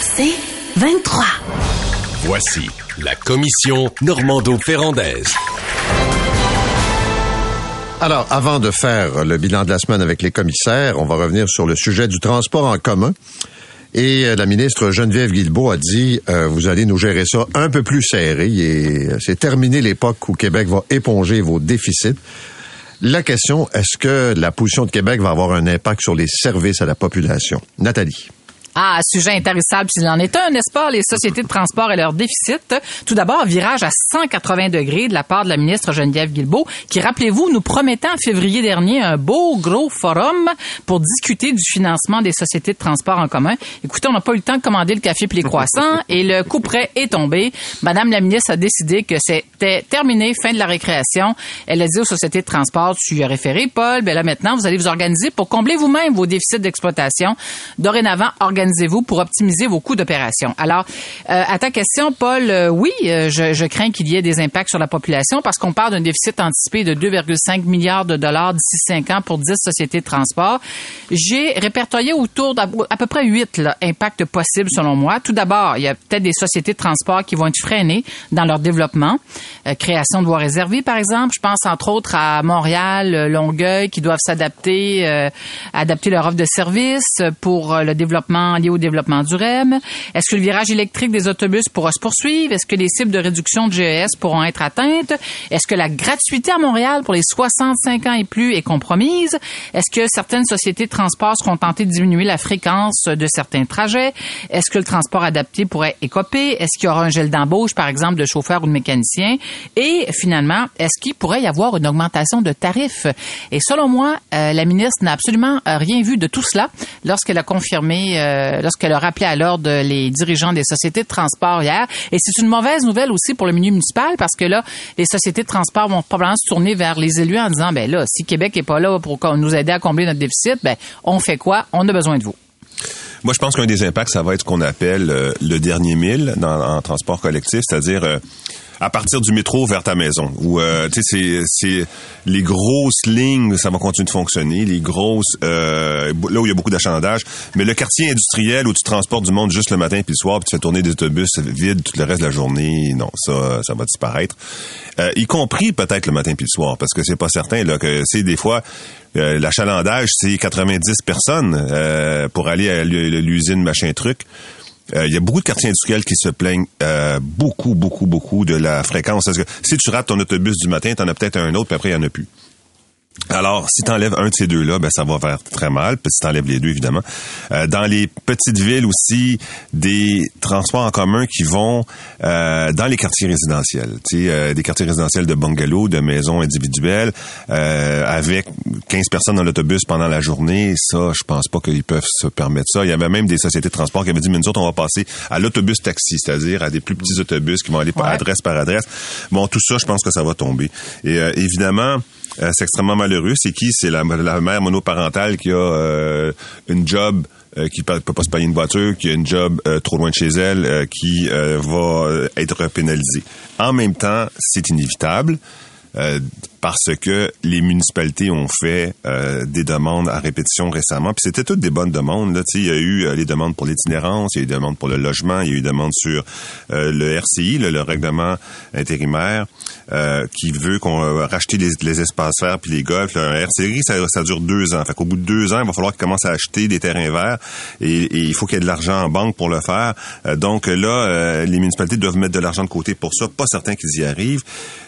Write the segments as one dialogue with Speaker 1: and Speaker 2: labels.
Speaker 1: C'est 23.
Speaker 2: Voici la commission Normando-Ferrandaise.
Speaker 3: Alors, avant de faire le bilan de la semaine avec les commissaires, on va revenir sur le sujet du transport en commun. Et euh, la ministre Geneviève Guilbeault a dit, euh, vous allez nous gérer ça un peu plus serré. Et euh, c'est terminé l'époque où Québec va éponger vos déficits. La question, est-ce que la position de Québec va avoir un impact sur les services à la population? Nathalie.
Speaker 4: Ah, sujet intéressable s'il en est un, n'est-ce pas, les sociétés de transport et leur déficit. Tout d'abord, virage à 180 degrés de la part de la ministre Geneviève Guilbeault, qui, rappelez-vous, nous promettait en février dernier un beau gros forum pour discuter du financement des sociétés de transport en commun. Écoutez, on n'a pas eu le temps de commander le café puis les croissants et le coup près est tombé. Madame la ministre a décidé que c'était terminé, fin de la récréation. Elle a dit aux sociétés de transport, tu y as référé, Paul, ben là maintenant, vous allez vous organiser pour combler vous-même vos déficits d'exploitation. Dorénavant, pour optimiser vos coûts d'opération? Alors, euh, à ta question, Paul, euh, oui, euh, je, crains qu'il y ait des impacts sur la population parce qu'on parle d'un déficit anticipé de 2,5 milliards de dollars d'ici 5 ans pour 10 sociétés de transport. J'ai répertorié autour d'à peu près 8 là, impacts possibles selon moi. Tout d'abord, il y a peut-être des sociétés de transport qui vont être freinées dans leur développement. Création de voies réservées, par exemple. Je pense entre autres à Montréal, Longueuil, qui doivent s'adapter, adapter leur offre de services pour le développement au développement. Est-ce que le virage électrique des autobus pourra se poursuivre? Est-ce que les cibles de réduction de GES pourront être atteintes? Est-ce que la gratuité à Montréal pour les 65 ans et plus est compromise? Est-ce que certaines sociétés de transport seront tentées de diminuer la fréquence de certains trajets? Est-ce que le transport adapté pourrait écoper? Est-ce qu'il y aura un gel d'embauche, par exemple, de chauffeurs ou de mécaniciens? Et finalement, est-ce qu'il pourrait y avoir une augmentation de tarifs? Et selon moi, euh, la ministre n'a absolument euh, rien vu de tout cela lorsqu'elle a confirmé, euh, lorsqu'elle a rappelé à l'ordre les dirigeants des sociétés de transport hier. Et c'est une mauvaise nouvelle aussi pour le milieu municipal parce que là, les sociétés de transport vont probablement se tourner vers les élus en disant, ben là, si Québec est pas là pour nous aider à combler notre déficit, ben on fait quoi? On a besoin de vous.
Speaker 5: Moi, je pense qu'un des impacts, ça va être ce qu'on appelle euh, le dernier mille dans, en transport collectif, c'est-à-dire euh, à partir du métro vers ta maison. Où euh, tu sais, c'est, c'est les grosses lignes, ça va continuer de fonctionner. Les grosses, euh, là où il y a beaucoup d'achalandage. Mais le quartier industriel où tu transportes du monde juste le matin puis le soir, puis tu fais tourner des autobus vides tout le reste de la journée, non, ça, ça va disparaître. Euh, y compris peut-être le matin puis le soir, parce que c'est pas certain là que c'est des fois euh, l'achalandage, c'est 90 personnes euh, pour aller à l'usine machin truc. Euh, Il y a beaucoup de quartiers industriels qui se plaignent euh, beaucoup, beaucoup, beaucoup de la fréquence. Que si tu rates ton autobus du matin, tu en as peut-être un autre, puis après, il n'y en a plus. Alors, si tu enlèves un de ces deux-là, ben, ça va faire très mal. Puis si tu enlèves les deux, évidemment. Euh, dans les petites villes aussi, des transports en commun qui vont euh, dans les quartiers résidentiels. Tu sais, euh, des quartiers résidentiels de bungalows, de maisons individuelles, euh, avec 15 personnes dans l'autobus pendant la journée. Ça, je pense pas qu'ils peuvent se permettre ça. Il y avait même des sociétés de transport qui avaient dit, mais nous autres, on va passer à l'autobus taxi, c'est-à-dire à des plus petits autobus qui vont aller par
Speaker 4: Ouais.
Speaker 5: adresse par adresse. Bon, tout ça, je pense que ça va tomber. Et euh, évidemment, euh, c'est extrêmement malheureux. C'est qui? C'est la, la mère monoparentale qui a euh, une job euh, qui peut pas se payer une voiture, qui a une job euh, trop loin de chez elle, euh, qui euh, va euh, être pénalisée. En même temps, c'est inévitable. Parce que les municipalités ont fait euh, des demandes à répétition récemment. Puis c'était toutes des bonnes demandes. Là. Il y a eu euh, les demandes pour l'itinérance, il y a eu des demandes pour le logement, il y a eu des demandes sur euh, le RCI, là, le règlement intérimaire, euh, qui veut qu'on euh, racheter les, les espaces verts puis les golfs. Un RCI, ça, ça dure deux ans. Fait qu'au bout de deux ans, il va falloir qu'ils commencent à acheter des terrains verts et, et il faut qu'il y ait de l'argent en banque pour le faire. Euh, donc là, les municipalités doivent mettre de l'argent de côté pour ça. Pas certain qu'ils y arrivent.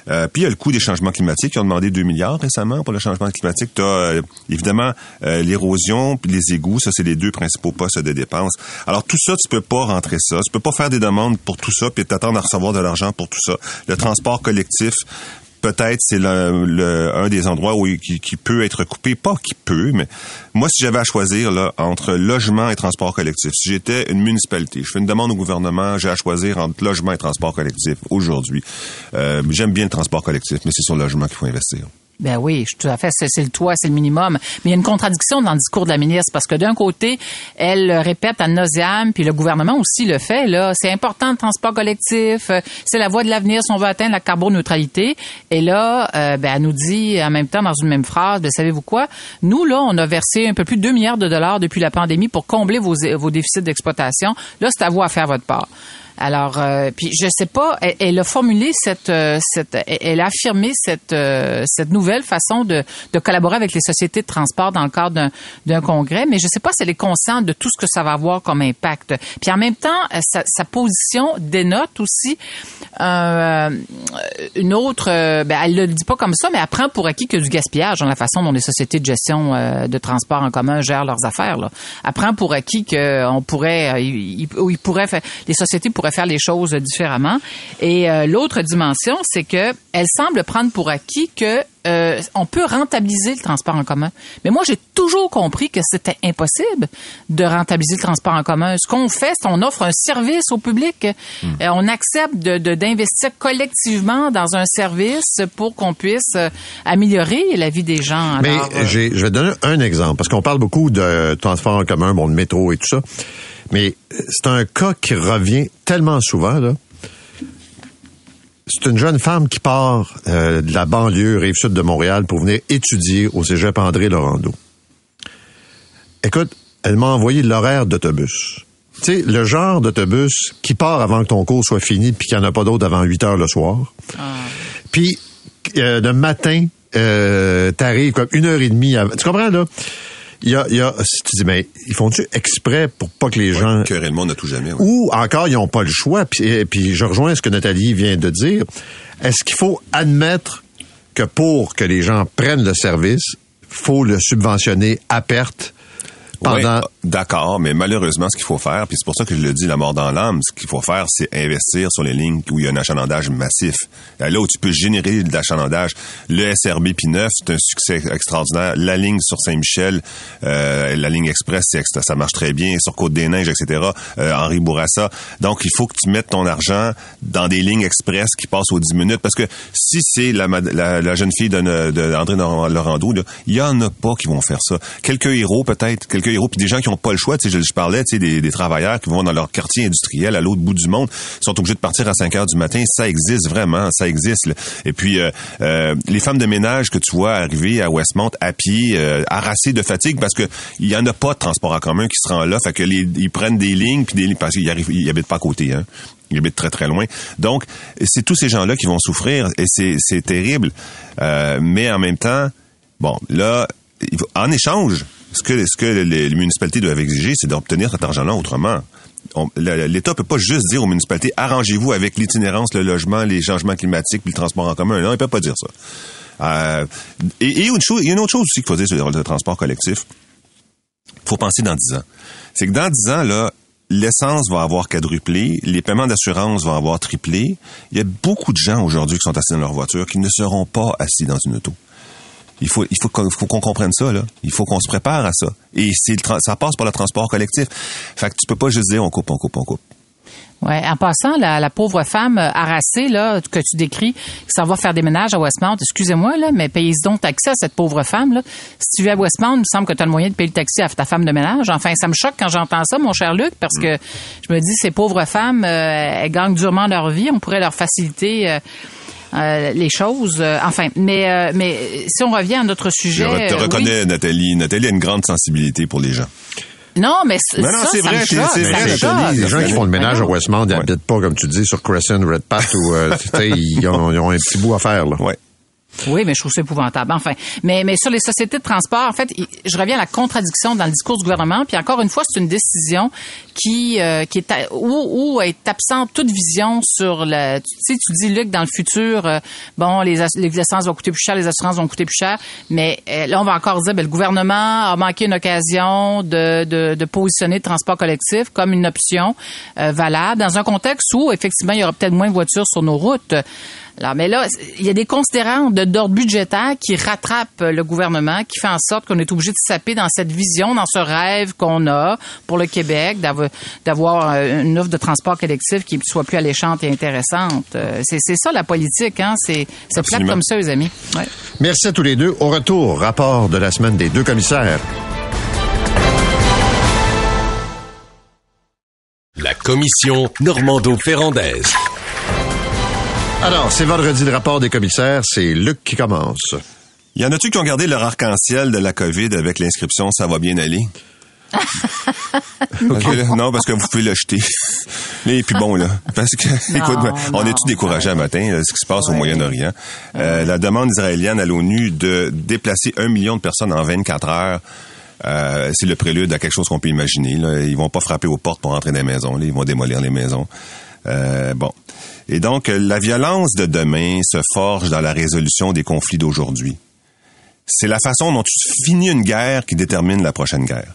Speaker 5: Puis il y a le coût des changements climatiques. Demandé 2 milliards récemment pour le changement climatique. Tu as évidemment euh, l'érosion puis les égouts. Ça, c'est les deux principaux postes de dépenses. Alors tout ça, tu peux pas rentrer ça. Tu peux pas faire des demandes pour tout ça puis t'attendre à recevoir de l'argent pour tout ça. Le transport collectif, peut-être c'est un des endroits où qui, peut être coupé, pas qui peut, mais moi si j'avais à choisir entre logement et transport collectif, si j'étais une municipalité, je fais une demande au gouvernement, j'ai à choisir entre logement et transport collectif aujourd'hui. Euh, J'aime bien le transport collectif, mais c'est sur le logement qu'il faut investir.
Speaker 4: Ben oui, tout à fait. C'est, le toit, c'est le minimum. Mais il y a une contradiction dans le discours de la ministre parce que d'un côté, elle le répète à nauseam, puis le gouvernement aussi le fait. Là, c'est important le transport collectif. euh, C'est la voie de l'avenir si on veut atteindre la carboneutralité. Et là, euh, ben, elle nous dit en même temps dans une même phrase, ben, savez-vous quoi? Nous là, on a versé un peu plus de 2 milliards de dollars depuis la pandémie pour combler vos, vos déficits d'exploitation. Là, c'est à vous à faire votre part. Alors, euh, puis je sais pas, elle, a formulé cette, euh, cette, elle a affirmé cette, euh, cette nouvelle façon de, de collaborer avec les sociétés de transport dans le cadre d'un, congrès, mais je sais pas si elle est consciente de tout ce que ça va avoir comme impact. Puis en même temps, euh, sa, sa position dénote aussi euh, une autre, ben, elle le dit pas comme ça, mais elle prend pour acquis que du gaspillage dans la façon dont les sociétés de gestion de transport en commun gèrent leurs affaires. Là. Elle pour acquis que on pourrait, il, il pourrait faire, les sociétés pourraient faire les choses différemment. Et euh, l'autre dimension, c'est que elle semble prendre pour acquis que euh, on peut rentabiliser le transport en commun. Mais moi, j'ai toujours compris que c'était impossible de rentabiliser le transport en commun. Ce qu'on fait, c'est qu'on offre un service au public. Euh, on accepte de- d'investir collectivement dans un service pour qu'on puisse euh, améliorer la vie des gens.
Speaker 3: Mais
Speaker 4: Alors,
Speaker 3: je vais donner un exemple, parce qu'on parle beaucoup de transport en commun, bon, de métro et tout ça. Mais c'est un cas qui revient tellement souvent, là. C'est une jeune femme qui part euh, de la banlieue, rive sud de Montréal, pour venir étudier au cégep André Laurando. Écoute, elle m'a envoyé l'horaire d'autobus. Tu sais, le genre d'autobus qui part avant que ton cours soit fini puis qu'il n'y en a pas d'autre avant 8 heures le soir. Puis euh, le matin, euh, t'arrives comme une heure et demie avant. Tu comprends, là? Il y a, il y a, si tu dis, mais ils font-tu exprès pour pas que les gens...
Speaker 5: Et le monde à tout jamais. ouais.
Speaker 3: Ou encore, ils n'ont pas le choix. Puis, et puis je rejoins ce que Nathalie vient de dire. Est-ce qu'il faut admettre que pour que les gens prennent le service, faut le subventionner à perte pendant...
Speaker 5: Ouais, D'accord, mais malheureusement, ce qu'il faut faire, puis c'est pour ça que je le dis, la mort dans l'âme, ce qu'il faut faire, c'est investir sur les lignes où il y a un achalandage massif. Là où tu peux générer de l'achalandage. Le SRB P9, c'est un succès extraordinaire. La ligne sur Saint-Michel, euh, la ligne express, ça marche très bien. Sur Côte-des-Neiges, etc. Euh, Henri Bourassa. Donc, il faut que tu mettes ton argent dans des lignes express qui passent aux 10 minutes. Parce que si c'est la, mad- la, la jeune fille de, de Laurando, là, il y en a pas qui vont faire ça. Quelques héros, peut-être, quelques héros, puis des gens qui n'ont pas le choix. Tu je, parlais, tu sais, des, travailleurs qui vont dans leur quartier industriel à l'autre bout du monde, sont obligés de partir à 5 heures du matin. Ça existe vraiment, ça existe. Et puis, euh, euh, les femmes de ménage que tu vois arriver à Westmont à pied, euh, harassées de fatigue parce que il y en a pas de transport en commun qui se rend là. Fait que les, ils prennent des lignes puis des lignes parce qu'ils arrivent, ils habitent pas à côté, hein. Ils habitent très très loin. Donc, c'est tous ces gens-là qui vont souffrir et c'est terrible. Mais en même temps, bon, là, en échange, ce que les, municipalités doivent exiger, c'est d'obtenir cet argent-là autrement. L'État peut pas juste dire aux municipalités arrangez-vous avec l'itinérance, le logement, les changements climatiques, puis le transport en commun. Non, il peut pas dire ça. Euh, et, il y a une autre chose aussi qu'il faut dire sur le transport collectif. faut penser dans 10 ans. C'est que dans 10 ans, l'essence va avoir quadruplé, les paiements d'assurance vont avoir triplé. Il y a beaucoup de gens aujourd'hui qui sont assis dans leur voiture qui ne seront pas assis dans une auto. Il faut, il faut qu'on faut comprenne ça, là. Il faut qu'on se prépare à ça. Et le ça passe par le transport collectif. Fait que tu peux pas juste dire on coupe, on coupe, on coupe.
Speaker 4: Ouais, en passant, la, la pauvre femme euh, harassée là que tu décris, qui s'en va faire des ménages à Westmount, excusez-moi là, mais payez donc taxi à cette pauvre femme là. Si tu vis à Westmount, il me semble que tu as le moyen de payer le taxi à ta femme de ménage. Enfin, ça me choque quand j'entends ça, mon cher Luc, parce que je me dis ces pauvres femmes, euh, elles gagnent durement leur vie, on pourrait leur faciliter. euh, euh, les choses, Euh, enfin, mais euh, mais si on revient à notre
Speaker 5: Je
Speaker 4: sujet,
Speaker 5: re- te
Speaker 4: euh, oui.
Speaker 5: reconnais, Nathalie. Nathalie a une grande sensibilité pour les gens.
Speaker 4: Non, mais
Speaker 5: Non,
Speaker 4: ça,
Speaker 5: c'est vrai, c'est-
Speaker 4: ça.
Speaker 3: Les gens qui font le ménage à
Speaker 4: Voyons.
Speaker 3: Westmount
Speaker 5: Ouais.
Speaker 3: n'habitent pas, comme tu dis, sur Crescent, Red Path, ou euh, tu sais, ils ont, ils ont un petit bout à faire. Là.
Speaker 5: Ouais.
Speaker 4: Oui, mais je trouve ça épouvantable. Enfin, mais, mais sur les sociétés de transport, en fait, je reviens à la contradiction dans le discours du gouvernement. Puis encore une fois, c'est une décision qui euh, qui est où, où est absente toute vision sur le. Tu sais, tu dis Luc, dans le futur, euh, bon, les, les essences vont coûter plus cher, les assurances vont coûter plus cher. Mais euh, là, on va encore dire, ben, le gouvernement a manqué une occasion de, de, de positionner le transport collectif comme une option euh, valable dans un contexte où effectivement il y aura peut-être moins de voitures sur nos routes. Alors, mais là, il y a des considérants de d'ordre budgétaire qui rattrapent le gouvernement, qui fait en sorte qu'on est obligé de saper dans cette vision, dans ce rêve qu'on a pour le Québec, d'avoir- euh, une offre de transport collectif qui soit plus alléchante et intéressante. Euh, C'est c'est ça la politique, hein? C'est c'est plate comme ça, les amis. Ouais.
Speaker 3: Merci à tous les deux. Au retour, rapport de la semaine des deux commissaires.
Speaker 2: La commission Normando-Ferrandaise.
Speaker 3: Alors, c'est vendredi le rapport des commissaires. C'est Luc qui commence.
Speaker 5: Y en a-tu qui ont gardé leur arc-en-ciel de la COVID avec l'inscription Ça va bien aller? Ok, là, non, parce que vous pouvez le jeter. Et puis bon, là, parce que, écoute, on
Speaker 4: non,
Speaker 5: est-tu découragé un matin, là, ce qui se passe au Moyen-Orient? Euh, la demande israélienne à l'ONU de déplacer un million de personnes en 24 heures, euh, c'est le prélude à quelque chose qu'on peut imaginer. Là. Ils vont pas frapper aux portes pour entrer dans les maisons, là. ils vont démolir les maisons. Euh, bon. Et donc, la violence de demain se forge dans la résolution des conflits d'aujourd'hui. C'est la façon dont tu finis une guerre qui détermine la prochaine guerre.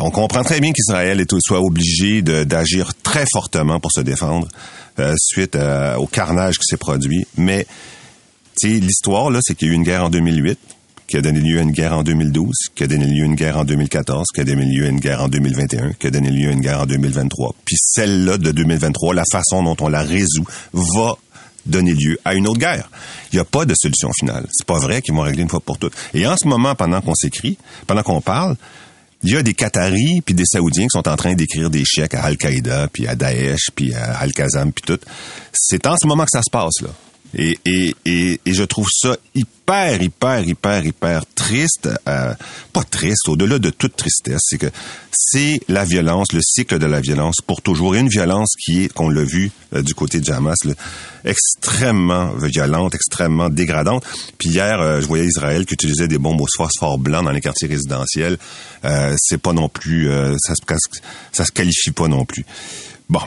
Speaker 5: On comprend très bien qu'Israël soit obligé d'agir très fortement pour se défendre euh, suite euh, au carnage qui s'est produit. Mais l'histoire, là, c'est qu'il y a eu une guerre en 2008, qui a donné lieu à une guerre en 2012, qui a donné lieu à une guerre en 2014, qui a donné lieu à une guerre en 2021, qui a donné lieu à une guerre en 2023. Puis celle-là de 2023, la façon dont on la résout, va donner lieu à une autre guerre. Il n'y a pas de solution finale. C'est pas vrai qu'ils vont régler une fois pour toutes. Et en ce moment, pendant qu'on s'écrit, pendant qu'on parle, il y a des Qataris puis des Saoudiens qui sont en train d'écrire des chèques à Al-Qaïda, puis à Daesh, puis à Al-Qassam, puis tout. C'est en ce moment que ça se passe, là. Et, et, et, et je trouve ça hyper, hyper, hyper, hyper triste. euh, pas triste, au-delà de toute tristesse, c'est que c'est la violence, le cycle de la violence pour toujours. Une violence qui est, qu'on l'a vu euh, du côté de Hamas, extrêmement violente, extrêmement dégradante. Puis hier, euh, je voyais Israël qui utilisait des bombes au phosphore blanc dans les quartiers résidentiels. Euh, c'est pas non plus, ça, se, ça se qualifie pas non plus. Bon.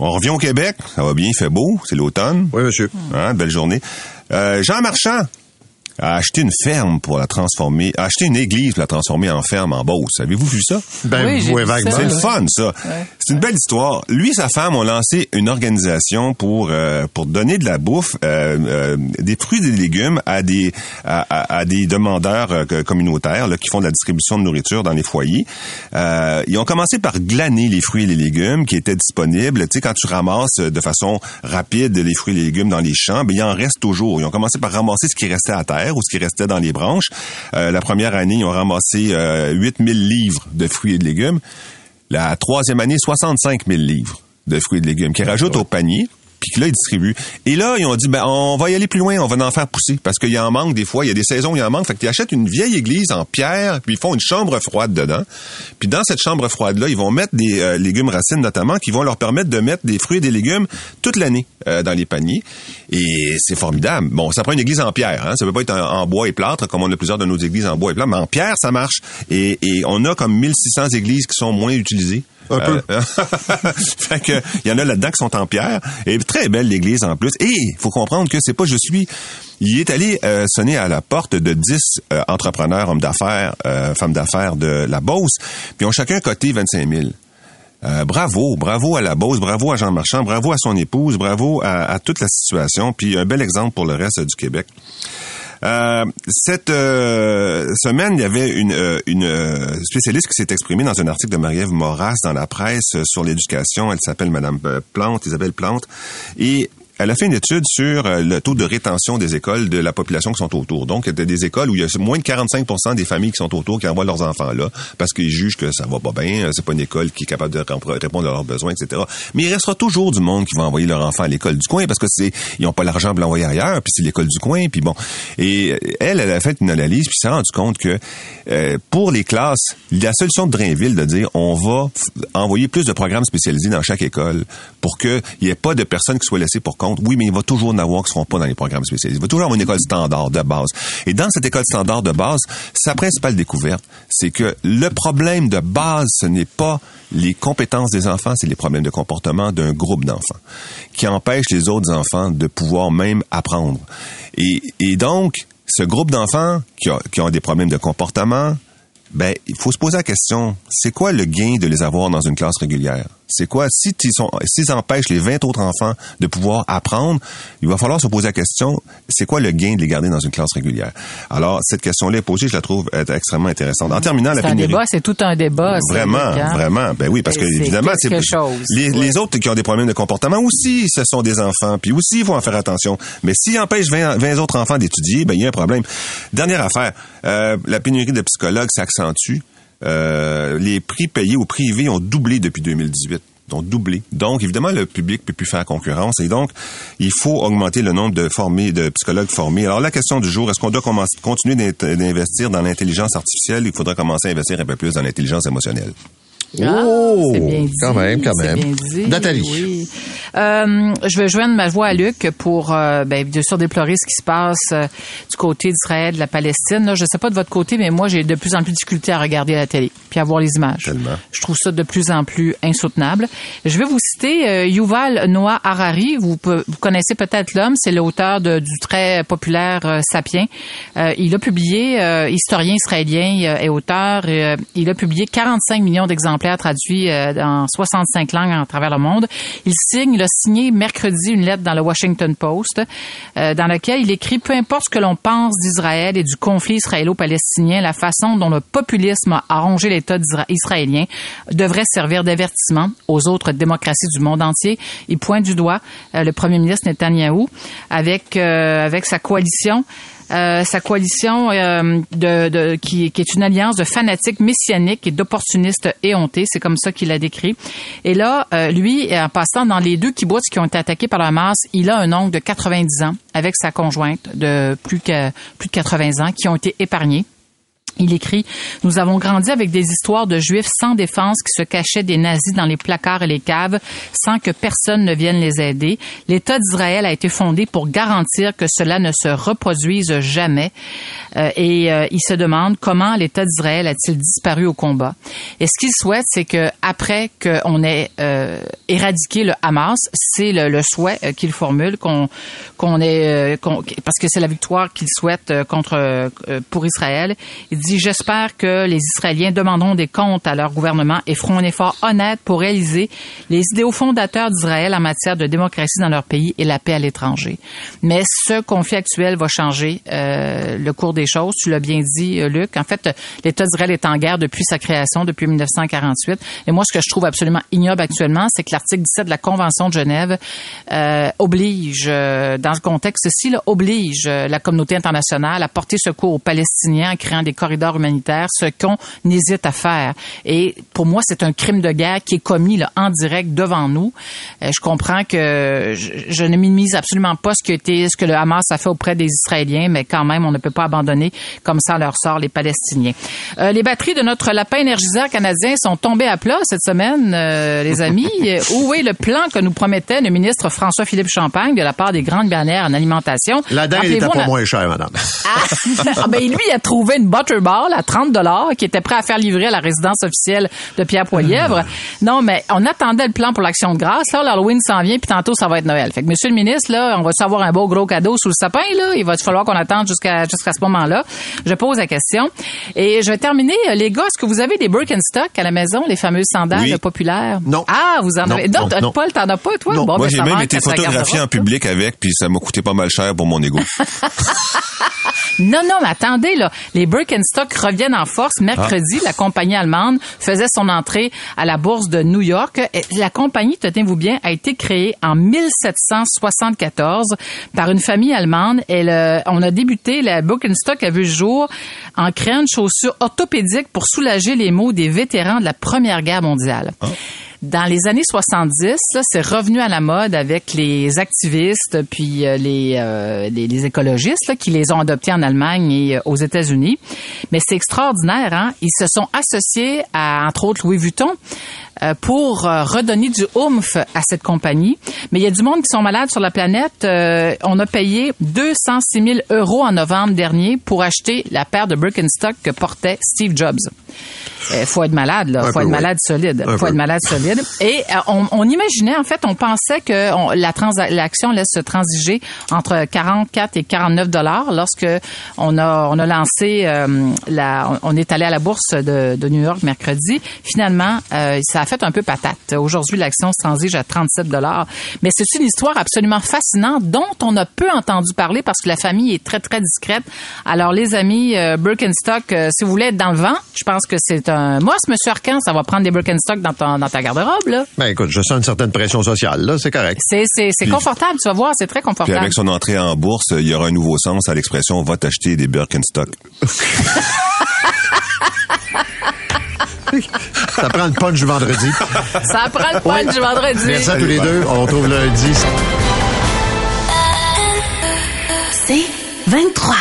Speaker 5: On revient au Québec, ça va bien, il fait beau, c'est l'automne.
Speaker 3: Oui, monsieur.
Speaker 5: Hein, belle journée. Euh, Jean Marchand a acheté une ferme pour la transformer, a acheté une église pour la transformer en ferme en Beauce. Avez-vous vu ça?
Speaker 3: Ben,
Speaker 4: Oui, vu
Speaker 3: vaguement.
Speaker 5: C'est le fun, ça. C'est une belle histoire. Lui et sa femme ont lancé une organisation pour euh, pour donner de la bouffe, euh, euh, des fruits et des légumes à des à, à- à des demandeurs euh, communautaires là, qui font de la distribution de nourriture dans les foyers. Euh, ils ont commencé par glaner les fruits et les légumes qui étaient disponibles. Tu sais, quand tu ramasses de façon rapide les fruits et les légumes dans les champs, ben, il en reste toujours. Ils ont commencé par ramasser ce qui restait à terre ou ce qui restait dans les branches. Euh, la première année, ils ont ramassé euh, 8000 livres de fruits et de légumes. La troisième année, 65 000 livres de fruits et de légumes qu'ils rajoutent au panier, puis là, ils distribuent. Et là, ils ont dit, ben, on va y aller plus loin, on va en faire pousser, parce qu'il y en manque des fois, il y a des saisons où il y en manque, fait qu'ils achètent une vieille église en pierre, puis ils font une chambre froide dedans. Puis dans cette chambre froide-là, ils vont mettre des euh, légumes racines notamment, qui vont leur permettre de mettre des fruits et des légumes toute l'année euh, dans les paniers. Et c'est formidable. Bon, ça prend une église en pierre, hein. ça peut pas être en, en bois et plâtre, comme on a plusieurs de nos églises en bois et plâtre, mais en pierre, ça marche. Et, et on a comme 1600 églises qui sont moins utilisées.
Speaker 3: Un peu.
Speaker 5: Euh, fait que il y en a là-dedans qui sont en pierre et très belle l'église en plus. Et il faut comprendre que c'est pas je suis. Il est allé euh, sonner à la porte de 10 euh, entrepreneurs, hommes d'affaires, femmes d'affaires de la Beauce, puis ont chacun coté 25 000. Euh, bravo, bravo à la Beauce, bravo à Jean Marchand, bravo à son épouse, bravo à toute la situation, puis un bel exemple pour le reste du Québec. Euh, cette euh, semaine, il y avait une, euh, une euh, spécialiste qui s'est exprimée dans un article de Marie-Ève Moras dans la presse sur l'éducation. Elle s'appelle Madame euh, Plante, Isabelle Plante, et elle a fait une étude sur euh, le taux de rétention des écoles de la population qui sont autour. Donc, des écoles où il y a moins de 45% des familles qui sont autour qui envoient leurs enfants là parce qu'ils jugent que ça va pas bien, euh, c'est pas une école qui est capable de répondre à leurs besoins, etc. Mais il restera toujours du monde qui va envoyer leur enfant à l'école du coin parce que c'est ils ont pas l'argent pour l'envoyer ailleurs, puis c'est l'école du coin, puis bon. Et euh, elle, elle a fait une analyse puis s'est rendu compte que euh, pour les classes, la solution de Drainville de dire on va envoyer plus de programmes spécialisés dans chaque école pour qu'il n'y ait pas de personnes qui soient laissées pour compte. Oui, mais il va toujours en avoir qui ne seront pas dans les programmes spécialisés. Il va toujours avoir une école standard de base. Et dans cette école standard de base, sa principale découverte, c'est que le problème de base, ce n'est pas les compétences des enfants, c'est les problèmes de comportement d'un groupe d'enfants qui empêchent les autres enfants de pouvoir même apprendre. Et, et donc, ce groupe d'enfants qui, qui ont des problèmes de comportement, ben, il faut se poser la question, c'est quoi le gain de les avoir dans une classe régulière? C'est quoi? Si ils sont, s'ils empêchent les 20 autres enfants de pouvoir apprendre, il va falloir se poser la question, c'est quoi le gain de les garder dans une classe régulière? Alors, cette question-là est posée, je la trouve être extrêmement intéressante. En terminant, la
Speaker 4: C'est un
Speaker 5: pénurie.
Speaker 4: débat, c'est tout un débat.
Speaker 5: Vraiment,
Speaker 4: hein?
Speaker 5: vraiment. Ben oui, parce que évidemment, c'est les,
Speaker 4: Ouais.
Speaker 5: les autres qui ont des problèmes de comportement aussi, ce sont des enfants, puis aussi il faut en faire attention. Mais s'ils empêchent 20, 20 autres enfants d'étudier, ben il y a un problème. Dernière affaire, euh, la pénurie de psychologues s'accentue. Euh, les prix payés au privé ont doublé depuis 2018 ont doublé. Donc, évidemment, le public peut plus faire concurrence et donc, il faut augmenter le nombre de formés, de psychologues formés. Alors, la question du jour, est-ce qu'on doit commencer- continuer d'in- d'investir dans l'intelligence artificielle? Il faudra commencer à investir un peu plus dans l'intelligence émotionnelle.
Speaker 4: Ah,
Speaker 3: Oh,
Speaker 4: c'est bien dit.
Speaker 3: quand même, quand même.
Speaker 4: bien dit,
Speaker 3: Nathalie.
Speaker 4: Oui. Euh, je vais joindre ma voix à Luc pour, euh, bien sûr, déplorer ce qui se passe euh, du côté d'Israël, de la Palestine. Là, je sais pas de votre côté, mais moi, j'ai de plus en plus de difficulté à regarder la télé puis à voir les images.
Speaker 5: Tellement.
Speaker 4: Je trouve ça de plus en plus insoutenable. Je vais vous citer Yuval Noah Harari. Vous, connaissez peut-être l'homme. C'est l'auteur du très populaire Sapiens. Il a publié, historien israélien et auteur, il a publié 45 millions d'exemplaires traduits euh, dans 65 langues à travers le monde. Il signe, il a signé mercredi une lettre dans le Washington Post euh, dans laquelle il écrit peu importe ce que l'on pense d'Israël et du conflit israélo-palestinien, la façon dont le populisme a rongé l'État israélien devrait servir d'avertissement aux autres démocraties du monde entier. Il pointe du doigt euh, le premier ministre Netanyahou avec euh, avec sa coalition. Euh, sa coalition euh, de, de- qui, qui est une alliance de fanatiques messianiques et d'opportunistes éhontés, c'est comme ça qu'il a décrit. Et là, euh, lui, en passant dans les deux kibbutz qui ont été attaqués par la Hamas, il a un oncle de 90 ans avec sa conjointe de plus que plus de 80 ans qui ont été épargnés. Il écrit Nous avons grandi avec des histoires de juifs sans défense qui se cachaient des nazis dans les placards et les caves sans que personne ne vienne les aider. L'État d'Israël a été fondé pour garantir que cela ne se reproduise jamais. Euh, et euh, il se demande comment l'État d'Israël a-t-il disparu au combat. Et ce qu'il souhaite, c'est que après qu'on ait euh, éradiqué le Hamas, c'est le, le souhait euh, qu'il formule qu'on qu'on ait euh, parce que c'est la victoire qu'il souhaite euh, contre pour Israël. J'espère que les Israéliens demanderont des comptes à leur gouvernement et feront un effort honnête pour réaliser les idéaux fondateurs d'Israël en matière de démocratie dans leur pays et la paix à l'étranger. Mais ce conflit actuel va changer euh, le cours des choses. Tu l'as bien dit, euh, Luc. En fait, l'État d'Israël est en guerre depuis sa création, depuis 1948. Et moi, ce que je trouve absolument ignoble actuellement, c'est que l'article 17 de la Convention de Genève euh, oblige, euh, dans ce contexte-ci, oblige euh, la communauté internationale à porter secours aux Palestiniens en créant des corridors humanitaires, ce qu'on hésite à faire. Et pour moi, c'est un crime de guerre qui est commis là, en direct devant nous. Euh, je comprends que je, je ne minimise absolument pas ce qui a été, ce que le Hamas a fait auprès des Israéliens, mais quand même, on ne peut pas abandonner comme ça leur sort les Palestiniens. Euh, les batteries de notre lapin énergiseur canadien sont tombées à plat cette semaine, euh, les amis. Où est le plan que nous promettait le ministre François-Philippe Champagne de la part des grandes bannières en alimentation?
Speaker 3: La dinde
Speaker 4: on
Speaker 3: pas moins chère, madame.
Speaker 4: ah, Ah, ben lui, il a trouvé une À 30 dollars qui était prêt à faire livrer à la résidence officielle de Pierre Poilièvre. Non, mais on attendait le plan pour l'action de grâce. Là, l'Halloween s'en vient, puis tantôt, ça va être Noël. Fait que, monsieur le ministre, là, on va savoir un beau gros cadeau sous le sapin, là. Il va falloir qu'on attende jusqu'à jusqu'à ce moment-là. Je pose la question. Et je vais terminer. Les gars, est-ce que vous avez des Birkenstock à la maison, les fameuses sandales
Speaker 5: Oui.
Speaker 4: populaires?
Speaker 3: Non.
Speaker 4: Ah, vous en
Speaker 3: Non,
Speaker 4: avez.
Speaker 3: non,
Speaker 4: Non. Paul, t'en as pas, toi?
Speaker 3: Non.
Speaker 4: Bon,
Speaker 5: Moi,
Speaker 4: ben,
Speaker 5: j'ai même été photographié en public avec, puis ça m'a coûté pas mal cher pour mon ego.
Speaker 4: Non, non, mais attendez, là. Les Birkenstock reviennent en force. Mercredi, la compagnie allemande faisait son entrée à la bourse de New York. Et La compagnie, tenez-vous bien, a été créée en 1774 par une famille allemande. Et le- on a débuté, la Birkenstock a vu le jour en créant une chaussure orthopédique pour soulager les maux des vétérans de la Première Guerre mondiale. Dans les années 70, là, c'est revenu à la mode avec les activistes puis euh, les, euh, les, les écologistes là, qui les ont adoptés en Allemagne et euh, aux États-Unis. Mais c'est extraordinaire, hein? Ils se sont associés à, entre autres, Louis Vuitton pour euh, redonner du oomph à cette compagnie. Mais il y a du monde qui sont malades sur la planète. Euh, on a payé 206 000 euros en novembre dernier pour acheter la paire de Birkenstock que portait Steve Jobs. Il faut être malade, là.
Speaker 3: Un
Speaker 4: faut
Speaker 3: peu,
Speaker 4: être
Speaker 3: oui.
Speaker 4: malade solide.
Speaker 3: Un
Speaker 4: faut
Speaker 3: peu.
Speaker 4: être malade solide. Et euh, on, on imaginait, en fait, on pensait que on- la transaction laisse se transiger entre 44 et 49 dollars lorsque on a on a lancé euh, la on, on est allé à la bourse de, de New York mercredi. Finalement, euh, ça a fait un peu patate. Aujourd'hui, l'action se transige à 37 dollars. Mais c'est une histoire absolument fascinante dont on a peu entendu parler parce que la famille est très très discrète. Alors les amis euh, Birkenstock, euh, si vous voulez être dans le vent, je pense que c'est un moi, ce monsieur Arcan, ça va prendre des Birkenstock dans ton dans ta garde-robe là.
Speaker 3: Ben écoute, je sens une certaine pression sociale, là, c'est correct.
Speaker 4: C'est c'est c'est
Speaker 5: Puis-
Speaker 4: confortable, tu vas voir, c'est très
Speaker 5: Puis
Speaker 4: confortable.
Speaker 5: avec son entrée en bourse, il y aura un nouveau sens à l'expression va t'acheter des Birkenstock.
Speaker 3: Ça prend le punch du vendredi.
Speaker 4: Ça prend le point du vendredi.
Speaker 3: Merci à tous les deux. On retrouve lundi.
Speaker 1: C'est 23.